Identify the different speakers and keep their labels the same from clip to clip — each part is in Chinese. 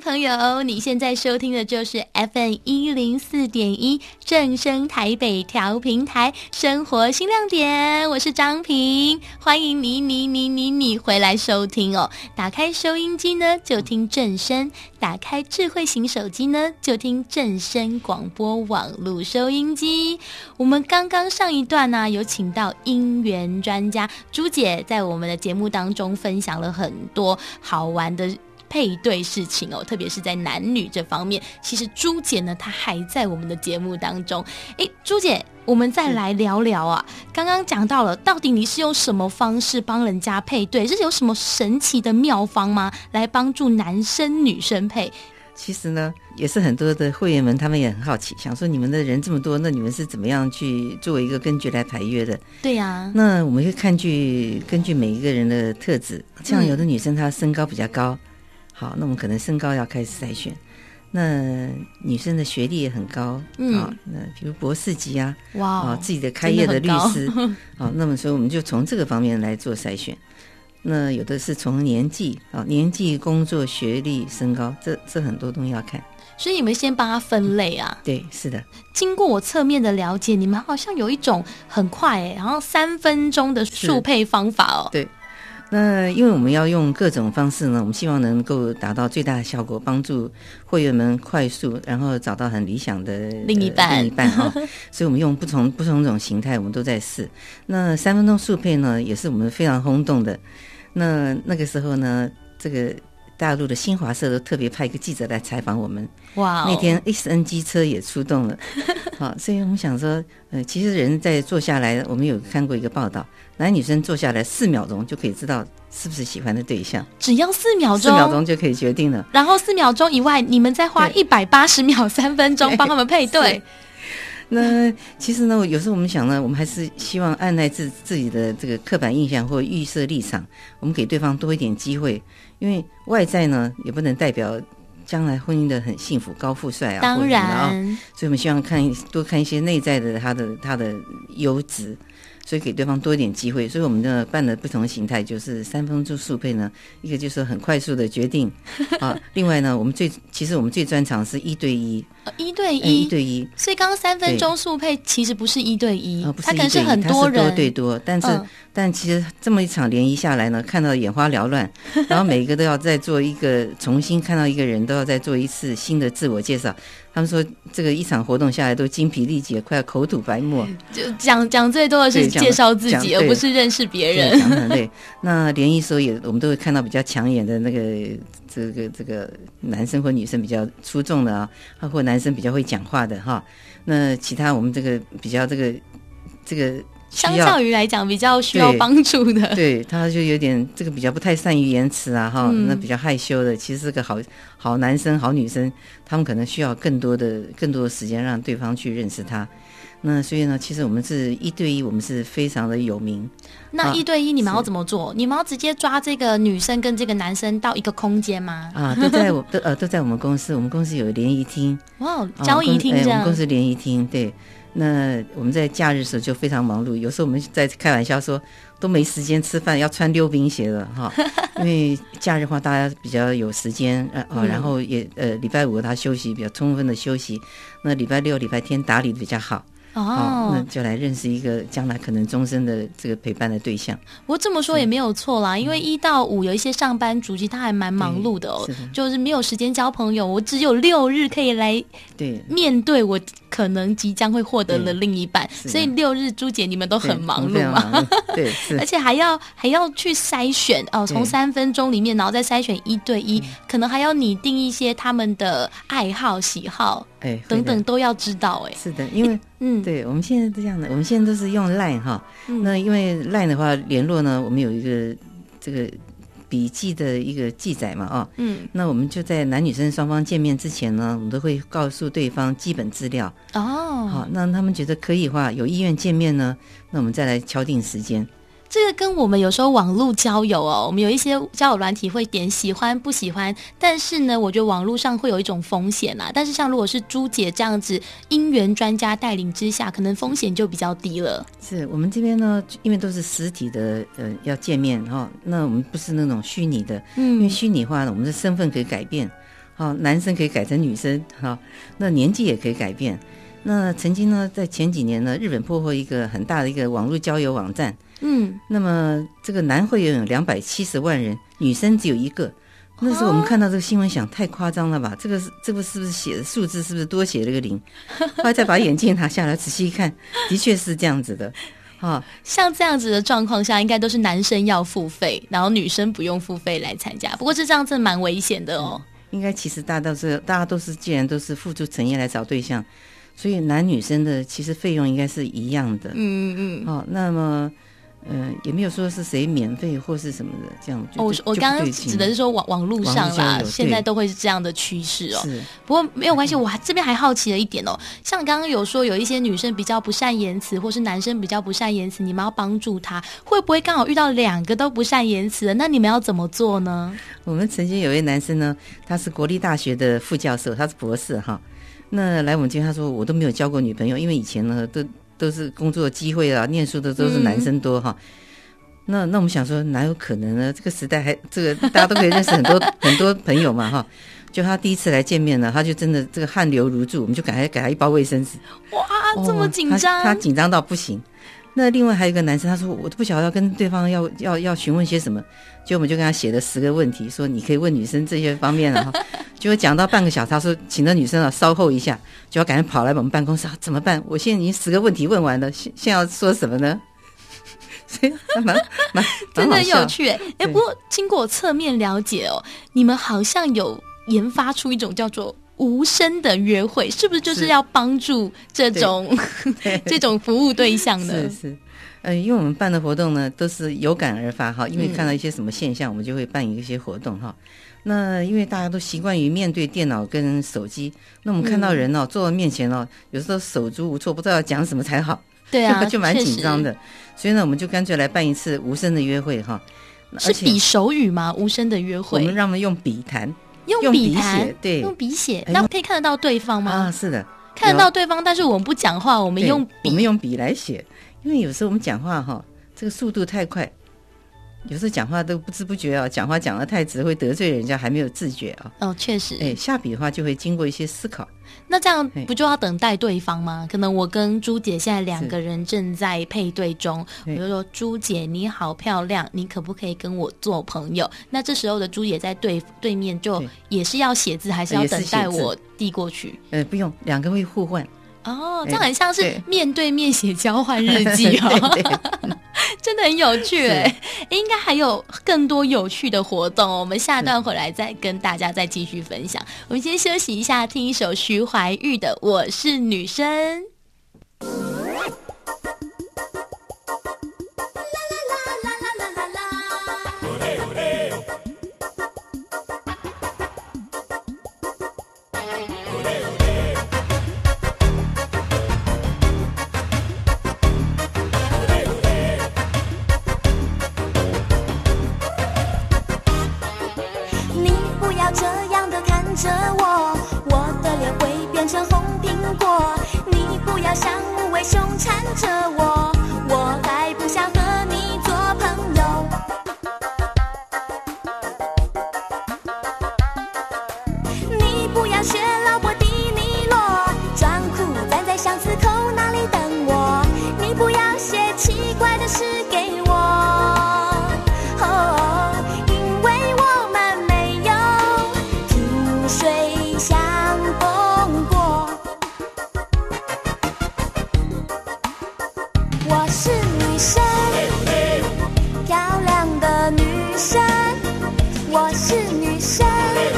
Speaker 1: 朋友，你现在收听的就是 FM 一零四点一正声台北调频台生活新亮点，我是张平，欢迎你你你你你回来收听哦。打开收音机呢，就听正声；打开智慧型手机呢，就听正声广播网络收音机。我们刚刚上一段呢、有请到姻缘专家朱姐，在我们的节目当中分享了很多好玩的。配对事情哦，特别是在男女这方面，其实朱姐呢，她还在我们的节目当中。诶，朱姐，我们再来聊聊啊。刚刚讲到了，到底你是用什么方式帮人家配对？是有什么神奇的妙方吗？来帮助男生女生配？
Speaker 2: 其实呢，也是很多的会员们，他们也很好奇，想说你们的人这么多，那你们是怎么样去作为一个根据来排约的？
Speaker 1: 对呀、啊。
Speaker 2: 那我们会看据根据每一个人的特质，像有的女生她身高比较高。嗯好，那我们可能身高要开始筛选。那女生的学历也很高，嗯，啊，那比如博士级啊，哇，啊，自己的开业的律师，啊，那么所以我们就从这个方面来做筛选。那有的是从年纪啊，年纪、工作、学历、身高，这这很多东西要看。
Speaker 1: 所以你们先帮他分类啊？
Speaker 2: 对，是的。
Speaker 1: 经过我侧面的了解，你们好像有一种很快哎，然后三分钟的速配方法哦。
Speaker 2: 对。那因为我们要用各种方式呢，我们希望能够达到最大的效果，帮助会员们快速，然后找到很理想的
Speaker 1: 另一半。
Speaker 2: 另一半哈，所以我们用不同不同种形态，我们都在试。那三分钟速配呢，也是我们非常轰动的。那那个时候呢，这个大陆的新华社都特别派一个记者来采访我们。哇！那天 S N 机车也出动了。好，所以我们想说，呃，其实人在坐下来，我们有看过一个报道。男女生坐下来四秒钟就可以知道是不是喜欢的对象，
Speaker 1: 只要四秒钟，
Speaker 2: 四秒钟就可以决定了。
Speaker 1: 然后四秒钟以外，你们再花一百八十秒三分钟 帮他们配对。对，
Speaker 2: 那其实呢，有时候我们想呢，我们还是希望按捺自自己的这个刻板印象或预设立场，我们给对方多一点机会，因为外在呢也不能代表将来婚姻的很幸福、高富帅啊。
Speaker 1: 当然，
Speaker 2: 啊，所以我们希望看多看一些内在的他的他的优质。所以给对方多一点机会，所以我们的办的不同的形态就是三分钟速配呢，一个就是很快速的决定啊，另外呢，我们最其实我们最专长是一对一，
Speaker 1: 一对一，
Speaker 2: 一对一。
Speaker 1: 所以刚刚三分钟速配其实不是一对一，
Speaker 2: 它
Speaker 1: 可能是很多人，
Speaker 2: 多对多，但是、嗯、但其实这么一场联谊下来呢，看到眼花缭乱，然后每一个都要再做一个重新看到一个人，都要再做一次新的自我介绍。他们说，这个一场活动下来都精疲力竭，快要口吐白沫。
Speaker 1: 就讲讲最多的是介绍自己，而不是认识别人。
Speaker 2: 讲很累。那联谊时候也，我们都会看到比较抢眼的那个这个这个男生或女生比较出众的啊，或男生比较会讲话的哈。那其他我们这个比较这个这个。
Speaker 1: 相较于来讲，比较需要帮助的，
Speaker 2: 对，对，他就有点这个比较不太善于言辞啊，哈、嗯，那比较害羞的，其实是个好好男生、好女生，他们可能需要更多的、更多的时间让对方去认识他。那所以呢，其实我们是一对一，我们是非常的有名。
Speaker 1: 那一对一你们要怎么做？你们要直接抓这个女生跟这个男生到一个空间吗？
Speaker 2: 啊，都在我都呃都在我们公司，我们公司有联谊厅。
Speaker 1: 哇，交谊厅这样、
Speaker 2: 哎。我们公司联谊厅对。那我们在假日的时候就非常忙碌，有时候我们在开玩笑说都没时间吃饭，要穿溜冰鞋了哈。因为假日的话，大家比较有时间呃，嗯、然后也呃礼拜五他休息比较充分的休息，那礼拜六、礼拜天打理的比较好。哦，那就来认识一个将来可能终身的这个陪伴的对象。
Speaker 1: 我这么说也没有错啦，因为一到五有一些上班族，其实他还蛮忙碌的哦，是的，就是没有时间交朋友。我只有六日可以来对面对我可能即将会获得的另一半，所以六日朱姐你们都很忙碌嘛？
Speaker 2: 对，
Speaker 1: 而且还要还要去筛选哦，从三分钟里面，然后再筛选一对一，可能还要拟定一些他们的爱好喜好。哎，等等都要知道哎，
Speaker 2: 是的，因为嗯，对，我们现在是这样的，我们现在都是用 Line 哈，嗯、那因为 Line 的话联络呢，我们有一个这个笔记的一个记载嘛，啊，嗯，那我们就在男女生双方见面之前呢，我们都会告诉对方基本资料。哦，好，那他们觉得可以的话，有意愿见面呢，那我们再来敲定时间。
Speaker 1: 这个跟我们有时候网络交友哦，我们有一些交友软体会点喜欢不喜欢，但是呢，我觉得网络上会有一种风险啊。但是像如果是朱姐这样子姻缘专家带领之下，可能风险就比较低了。
Speaker 2: 是我们这边呢，因为都是实体的，呃，要见面哈、哦，那我们不是那种虚拟的，嗯，因为虚拟化呢，我们的身份可以改变。好，男生可以改成女生，哈，那年纪也可以改变。那曾经呢，在前几年呢，日本破获一个很大的一个网络交友网站，
Speaker 1: 嗯，
Speaker 2: 那么这个男会员有两百七十万人，女生只有一个。那时候我们看到这个新闻，想太夸张了吧？这个是这个是不是写的数字是不是多写了个零？后来再把眼镜拿下来仔细一看，的确是这样子的。啊，
Speaker 1: 像这样子的状况下，应该都是男生要付费，然后女生不用付费来参加。不过这这样真的蛮危险的哦。
Speaker 2: 应该其实大家都是大家都是，既然都是付出诚意来找对象，所以男女生的其实费用应该是一样的。
Speaker 1: 嗯嗯。
Speaker 2: 好，那么。嗯、呃，也没有说是谁免费或是什么的，这样。
Speaker 1: 我我刚刚指的是说网网络上啦，现在都会是这样的趋势哦。是，不过没有关系，我还这边还好奇了一点哦。像刚刚有说有一些女生比较不善言辞，或是男生比较不善言辞，你们要帮助他，会不会刚好遇到两个都不善言辞的？那你们要怎么做呢？
Speaker 2: 我们曾经有一位男生呢，他是国立大学的副教授，他是博士哈。那来我们这边，他说我都没有交过女朋友，因为以前呢都。都是工作机会啊，念书的都是男生多哈。嗯、那那我们想说，哪有可能呢？这个时代还这个大家都可以认识很多 很多朋友嘛哈。就他第一次来见面呢，他就真的这个汗流如注，我们就赶快给他一包卫生纸。
Speaker 1: 哇，这么紧张？
Speaker 2: 哦、他紧张到不行。那另外还有一个男生，他说我都不晓得要跟对方要要要询问些什么，就我们就跟他写了十个问题，说你可以问女生这些方面了哈。结果讲到半个小时，他说请那女生啊稍后一下，就要赶紧跑来我们办公室啊，怎么办？我现在已经十个问题问完了，现现在要说什么呢？所以蛮蛮 蛮
Speaker 1: 真的有趣哎哎，不过经过我侧面了解哦，你们好像有研发出一种叫做。无声的约会是不是就是要帮助这种 这种服务对象呢？
Speaker 2: 是是，嗯，因为我们办的活动呢都是有感而发哈，因为看到一些什么现象，我们就会办一些活动哈。那因为大家都习惯于面对电脑跟手机，那我们看到人哦坐在面前哦，有时候手足无措，不知道要讲什么才好，
Speaker 1: 对啊，
Speaker 2: 就蛮紧张的。所以呢，我们就干脆来办一次无声的约会哈。
Speaker 1: 是比手语吗？无声的约会，
Speaker 2: 我们让他们用笔谈。
Speaker 1: 用笔写，
Speaker 2: 对，
Speaker 1: 用笔写，那可以看得到对方吗？
Speaker 2: 啊，是的，
Speaker 1: 看得到对方，但是我们不讲话，我们用笔，
Speaker 2: 我们用笔来写，因为有时候我们讲话哈，这个速度太快。有时候讲话都不知不觉啊，讲话讲的太直会得罪人家，还没有自觉啊。
Speaker 1: 哦，确实。
Speaker 2: 哎，下笔的话就会经过一些思考。
Speaker 1: 那这样不就要等待对方吗？可能我跟朱姐现在两个人正在配对中，我就说朱姐你好漂亮，你可不可以跟我做朋友？那这时候的朱姐在对对面就也是要写字，还是要等待我递过去？
Speaker 2: 呃，不用，两个会互换。
Speaker 1: 哦，这样很像是面对面写交换日记哦。真的很有趣哎，应该还有更多有趣的活动，我们下段回来再跟大家再继续分享。我们先休息一下，听一首徐怀钰的《我是女生》。
Speaker 3: 变成红苹果你不要像无尾熊缠着我是女生漂亮的女生我是女生。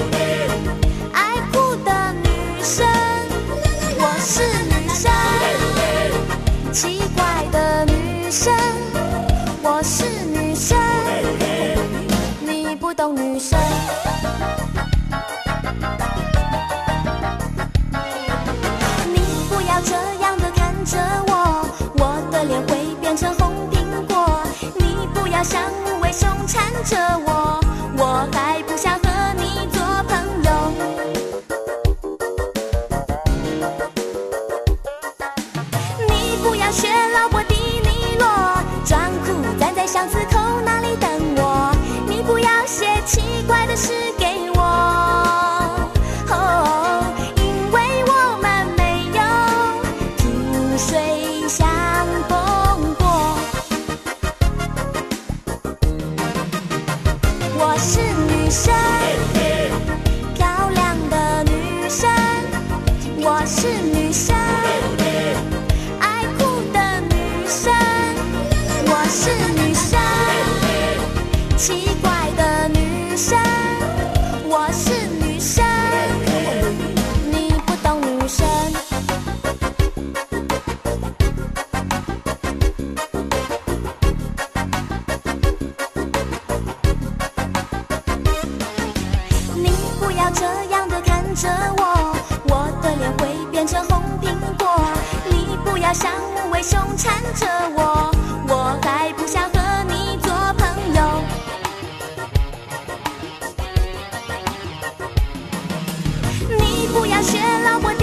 Speaker 3: 你不要学老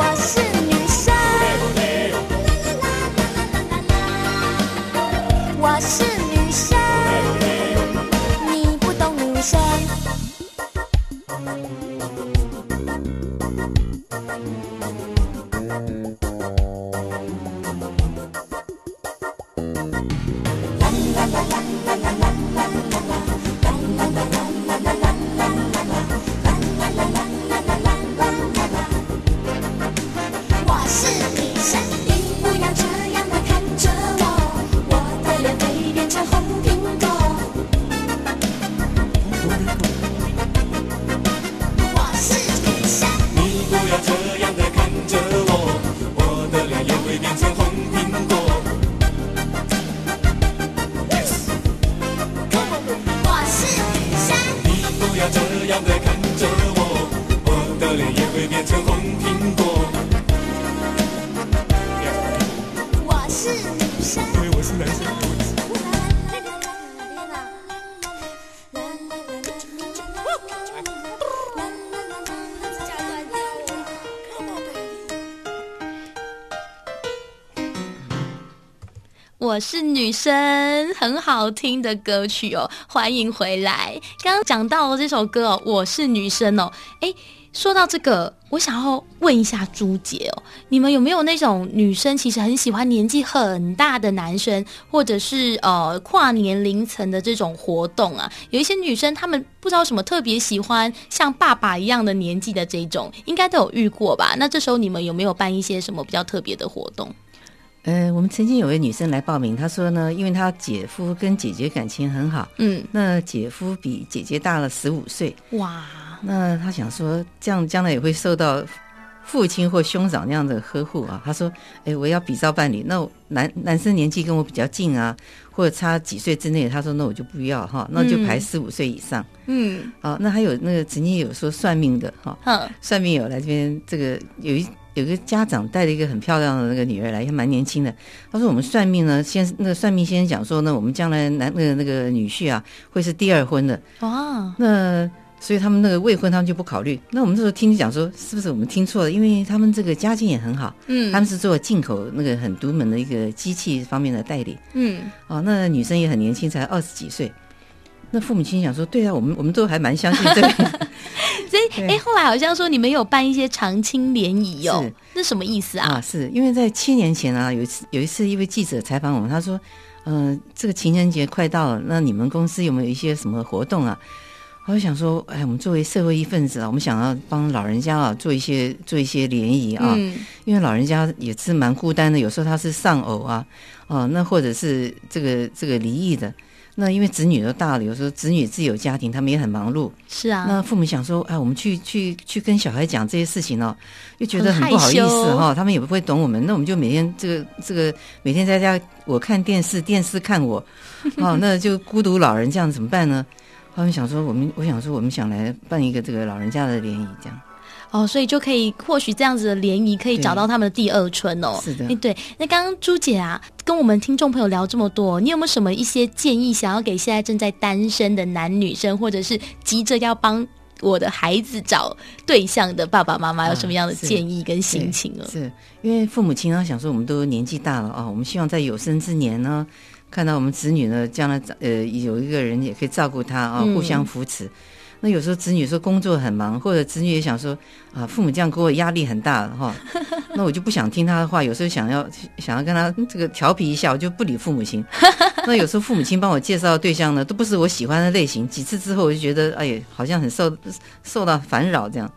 Speaker 3: 我是女生，我是女生，你不懂女生。我
Speaker 1: 是女生很好听的歌曲哦，欢迎回来。刚刚讲到这首歌哦，我是女生哦。诶，说到这个，我想要问一下朱姐哦，你们有没有那种女生其实很喜欢年纪很大的男生，或者是呃跨年龄层的这种活动啊？有一些女生她们不知道什么特别喜欢像爸爸一样的年纪的这种，应该都有遇过吧？那这时候你们有没有办一些什么比较特别的活动？
Speaker 2: 呃，我们曾经有位女生来报名，她说呢，因为她姐夫跟姐姐感情很好，嗯，那姐夫比姐姐大了十五岁，哇，那她想说这样将来也会受到父亲或兄长那样的呵护啊。她说，哎，我要比照伴侣，那男男生年纪跟我比较近啊，或者差几岁之内，她说那我就不要哈，那就排十五岁以上，嗯，啊，那还有那个曾经有说算命的哈，嗯，算命有来这边这个有一。有个家长带了一个很漂亮的那个女儿来，也蛮年轻的。他说：“我们算命呢，先那个算命先生讲说呢，我们将来男那个那个女婿啊，会是第二婚的。哇，那所以他们那个未婚他们就不考虑。那我们这时候听你讲说，是不是我们听错了？因为他们这个家境也很好，嗯，他们是做进口那个很独门的一个机器方面的代理，嗯，哦，那女生也很年轻，才二十几岁。那父母亲想说，对啊，我们我们都还蛮相信这个。”
Speaker 1: 所以，哎，后来好像说你们有办一些长青联谊哦，是什么意思啊？
Speaker 2: 啊，是因为在七年前啊，有一次有一次一位记者采访我们，他说，嗯、呃，这个情人节快到了，那你们公司有没有一些什么活动啊？我就想说，哎，我们作为社会一份子啊，我们想要帮老人家啊做一些做一些联谊啊，嗯、因为老人家也是蛮孤单的，有时候他是丧偶啊，哦、啊，那或者是这个这个离异的。那因为子女都大了，有时候子女自己有家庭，他们也很忙碌。
Speaker 1: 是啊。
Speaker 2: 那父母想说，哎，我们去去去跟小孩讲这些事情哦，又觉得很不好意思哈、哦，他们也不会懂我们。那我们就每天这个这个每天在家，我看电视，电视看我，哦，那就孤独老人这样怎么办呢？他们想说，我们我想说，我们想来办一个这个老人家的联谊，这样。
Speaker 1: 哦，所以就可以，或许这样子的联谊可以找到他们的第二春哦。
Speaker 2: 是的，
Speaker 1: 哎，对。那刚刚朱姐啊，跟我们听众朋友聊这么多，你有没有什么一些建议，想要给现在正在单身的男女生，或者是急着要帮我的孩子找对象的爸爸妈妈，有什么样的建议跟心情呢？
Speaker 2: 啊、是，是因为父母亲呢想说，我们都年纪大了啊，我们希望在有生之年呢，看到我们子女呢将来呃有一个人也可以照顾他啊，互相扶持。嗯那有时候子女说工作很忙，或者子女也想说啊，父母这样给我压力很大哈，那我就不想听他的话。有时候想要想要跟他这个调皮一下，我就不理父母亲。那有时候父母亲帮我介绍的对象呢，都不是我喜欢的类型。几次之后，我就觉得哎呀，好像很受受到烦扰这样，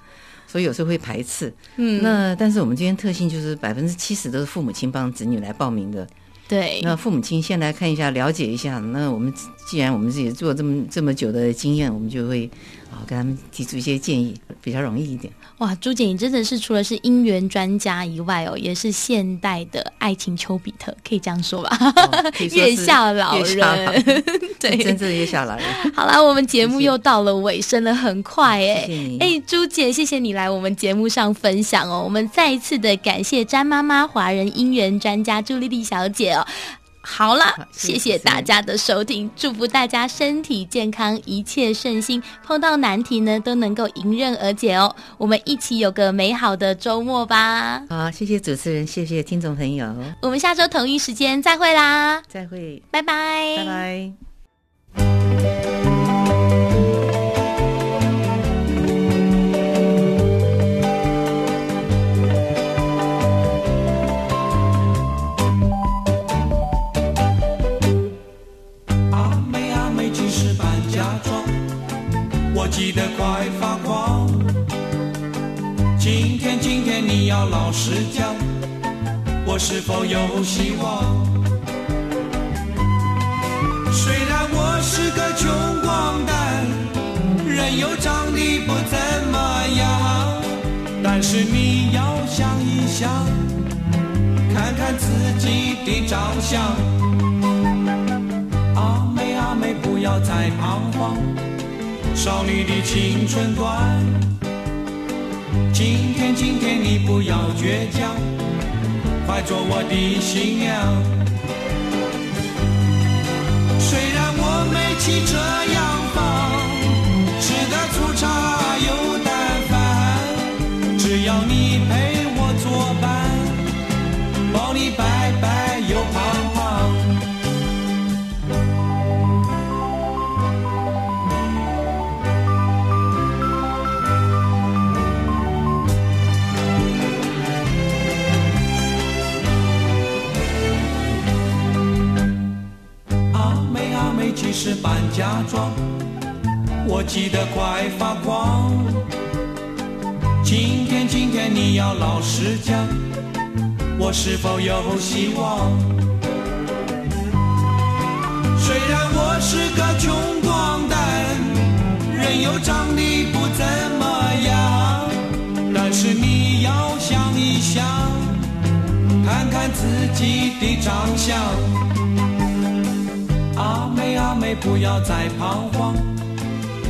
Speaker 2: 所以有时候会排斥。嗯，那但是我们这边特性就是百分之七十都是父母亲帮子女来报名的。
Speaker 1: 对，
Speaker 2: 那父母亲先来看一下，了解一下。那我们既然我们自己做这么这么久的经验，我们就会啊、哦、跟他们提出一些建议，比较容易一点。
Speaker 1: 哇，朱姐，你真的是除了是姻缘专家以外哦，也是现代的爱情丘比特，可以这样说吧？
Speaker 2: 哦、
Speaker 1: 月下老人，对，
Speaker 2: 真正的月下老人。
Speaker 1: 好啦，我们节目又到了尾声了，很快哎。
Speaker 2: 哎，
Speaker 1: 朱姐，谢谢你来我们节目上分享哦。我们再一次的感谢詹妈妈华人姻缘专家朱丽丽小姐哦。好了，谢谢大家的收听，祝福大家身体健康，一切顺心，碰到难题呢都能够迎刃而解哦。我们一起有个美好的周末吧。
Speaker 2: 好，谢谢主持人，谢谢听众朋友。
Speaker 1: 我们下周同一时间再会啦，
Speaker 2: 再会，
Speaker 1: 拜拜，
Speaker 2: 拜拜。
Speaker 4: 急得快发狂！今天，今天你要老实讲，我是否有希望？虽然我是个穷光蛋，人又长得不怎么样，但是你要想一想，看看自己的长相。阿妹，阿妹，不要再彷徨。少女的青春短，今天，今天你不要倔强，快做我的新娘。虽然我没汽车是搬家装，我急得快发狂。今天，今天你要老实讲，我是否有希望？虽然我是个穷光蛋，人又长得不怎么样，但是你要想一想，看看自己的长相。阿妹阿妹，不要再彷徨，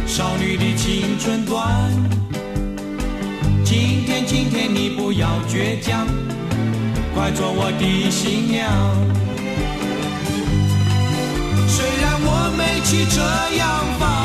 Speaker 4: 少女的青春短。今天，今天你不要倔强，快做我的新娘。虽然我没汽车洋房，